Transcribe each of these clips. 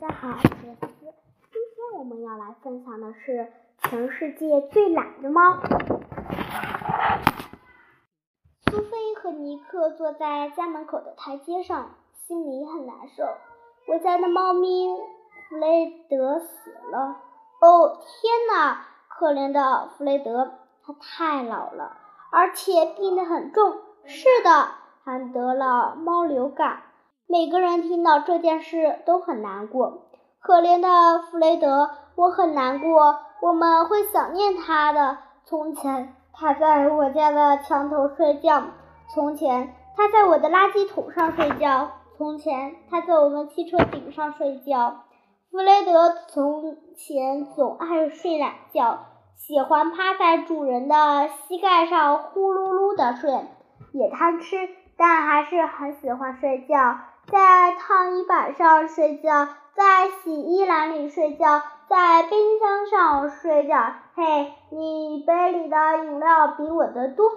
大家好，我是思思。今天我们要来分享的是全世界最懒的猫。苏菲和尼克坐在家门口的台阶上，心里很难受。我家的猫咪弗雷德死了。哦，天哪！可怜的弗雷德，他太老了，而且病得很重。是的，还得了猫流感。每个人听到这件事都很难过。可怜的弗雷德，我很难过。我们会想念他的。从前，他在我家的墙头睡觉；从前，他在我的垃圾桶上睡觉；从前，他在我们汽车顶上睡觉。弗雷德从前总爱睡懒觉，喜欢趴在主人的膝盖上呼噜噜的睡，也贪吃，但还是很喜欢睡觉。在烫衣板上睡觉，在洗衣篮里睡觉，在冰箱上睡觉。嘿，你杯里的饮料比我的多。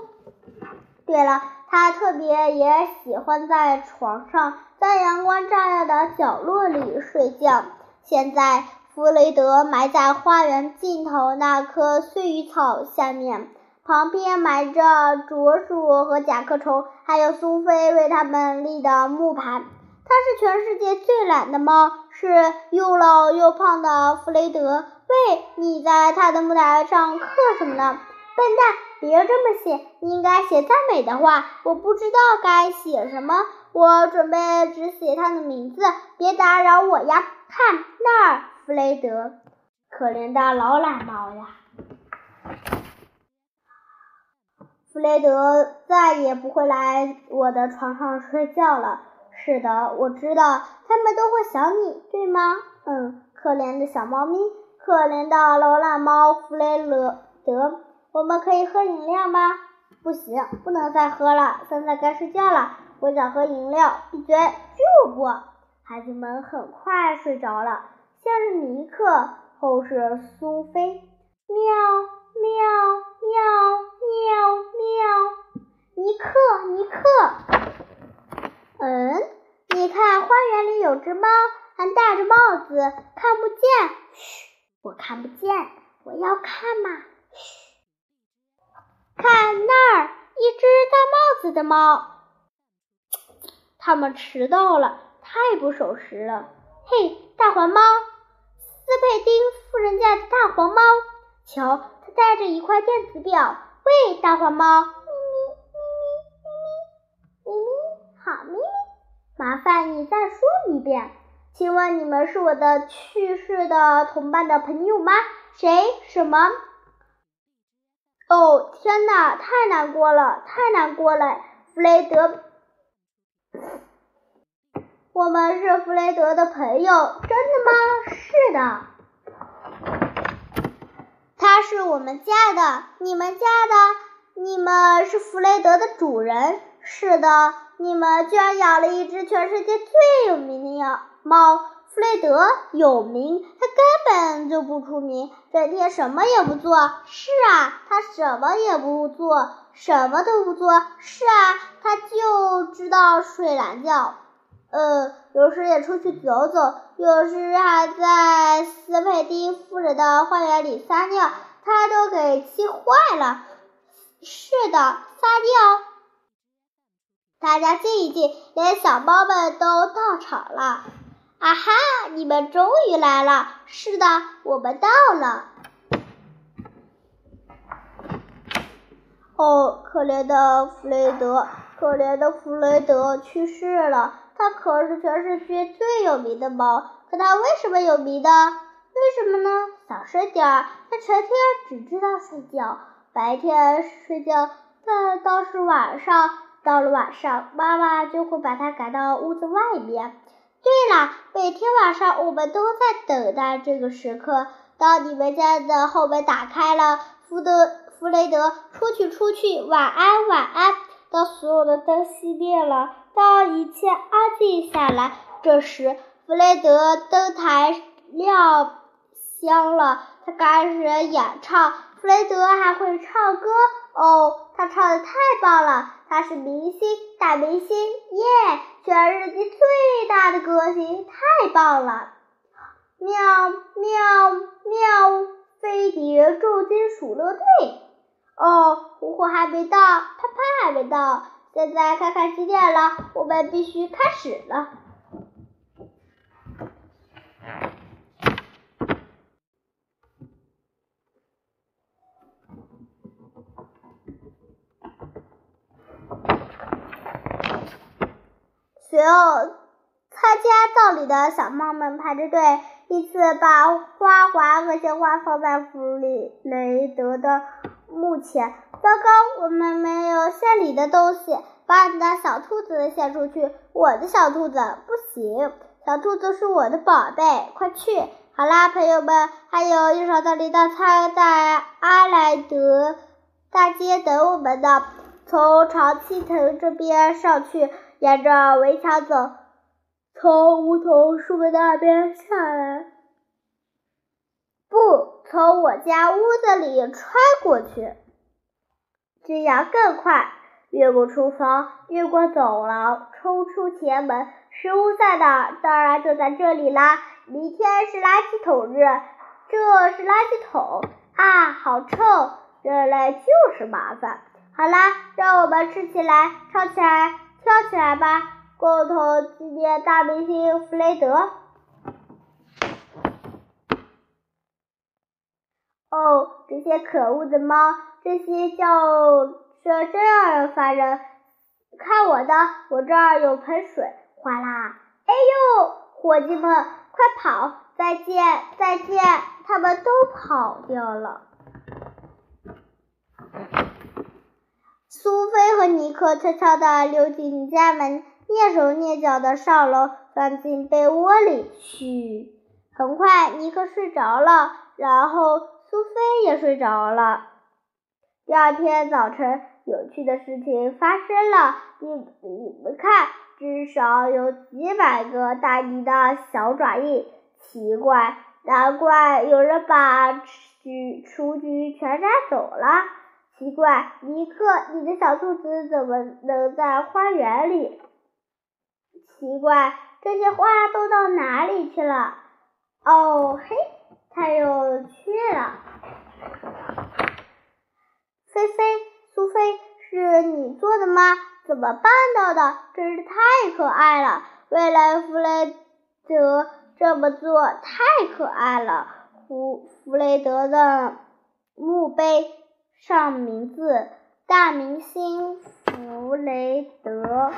对了，他特别也喜欢在床上，在阳光照耀的角落里睡觉。现在，弗雷德埋在花园尽头那棵碎榆草下面。旁边埋着啄鼠和甲壳虫，还有苏菲为他们立的木盘。它是全世界最懒的猫，是又老又胖的弗雷德。喂，你在它的木台上刻什么呢？笨蛋，别这么写，你应该写赞美的话。我不知道该写什么，我准备只写它的名字。别打扰我呀！看那儿，弗雷德，可怜的老懒猫呀。弗雷德再也不会来我的床上睡觉了。是的，我知道，他们都会想你，对吗？嗯，可怜的小猫咪，可怜的流浪猫弗雷德。我们可以喝饮料吗？不行，不能再喝了。现在该睡觉了，我想喝饮料。闭嘴！就不。孩子们很快睡着了，先是尼克，后是苏菲。喵喵喵。喵喵，尼克，尼克，嗯，你看花园里有只猫，还戴着帽子，看不见。嘘，我看不见，我要看嘛。嘘，看那儿，一只戴帽子的猫。他们迟到了，太不守时了。嘿，大黄猫，斯佩丁夫人家的大黄猫，瞧，它带着一块电子表。喂，大黄猫，咪咪咪咪咪咪咪咪，好咪咪，麻烦你再说一遍，请问你们是我的去世的同伴的朋友吗？谁？什么？哦，天哪，太难过了，太难过了，弗雷德，我们是弗雷德的朋友，真的吗？是的。他是我们家的，你们家的，你们是弗雷德的主人。是的，你们居然养了一只全世界最有名的猫。弗雷德有名，他根本就不出名，整天什么也不做。是啊，他什么也不做，什么都不做。是啊，他就知道睡懒觉。呃，有时也出去走走，有时还在斯佩丁夫人的花园里撒尿，他都给气坏了。是的，撒尿。大家静一静，连小猫们都到场了。啊哈，你们终于来了。是的，我们到了。哦，可怜的弗雷德，可怜的弗雷德去世了。它可是全世界最有名的猫，可它为什么有名呢？为什么呢？小声点儿，它成天只知道睡觉，白天睡觉，但倒是晚上，到了晚上，妈妈就会把它赶到屋子外面。对了，每天晚上我们都在等待这个时刻。当你们家的后门打开了，弗德弗雷德，出去出去，晚安晚安。当所有的灯熄灭了。当一切安静下来，这时弗雷德灯台亮香了，他开始演唱。弗雷德还会唱歌哦，他唱的太棒了，他是明星，大明星，耶！全世界最大的歌星，太棒了！喵喵喵！飞碟重金属乐队。哦，呼呼还没到，啪啪还没到。现在看看几点了，我们必须开始了。有参加葬礼的小猫们排着队，依次把花环和鲜花放在弗里雷德的墓前。糟糕，我们没有献礼的东西，把你的小兔子献出去。我的小兔子不行，小兔子是我的宝贝，快去！好啦，朋友们，还有一场葬礼大餐在阿莱德大街等我们呢。从长青藤这边上去。沿着围墙走，从梧桐树的那边下来，不从我家屋子里穿过去，这样更快。越过厨房，越过走廊，冲出前门。食物在哪？当然就在这里啦！明天是垃圾桶日，这是垃圾桶啊，好臭！人类就是麻烦。好啦，让我们吃起来，唱起来。跳起来吧，共同纪念大明星弗雷德。哦，这些可恶的猫，这些叫声真让人烦人。看我的，我这儿有盆水，哗啦！哎呦，伙计们，快跑！再见，再见！他们都跑掉了。苏菲和尼克悄悄地溜进家门，蹑手蹑脚地上楼，钻进被窝里去。很快，尼克睡着了，然后苏菲也睡着了。第二天早晨，有趣的事情发生了。你你们看，至少有几百个大泥的小爪印。奇怪，难怪有人把菊雏菊全摘走了。奇怪，尼克，你的小兔子怎么能在花园里？奇怪，这些花都到哪里去了？哦嘿，太有趣了！菲菲，苏菲，是你做的吗？怎么办到的？真是太可爱了！未来弗雷德这么做太可爱了。弗弗雷德的墓碑。上名字：大明星弗雷德。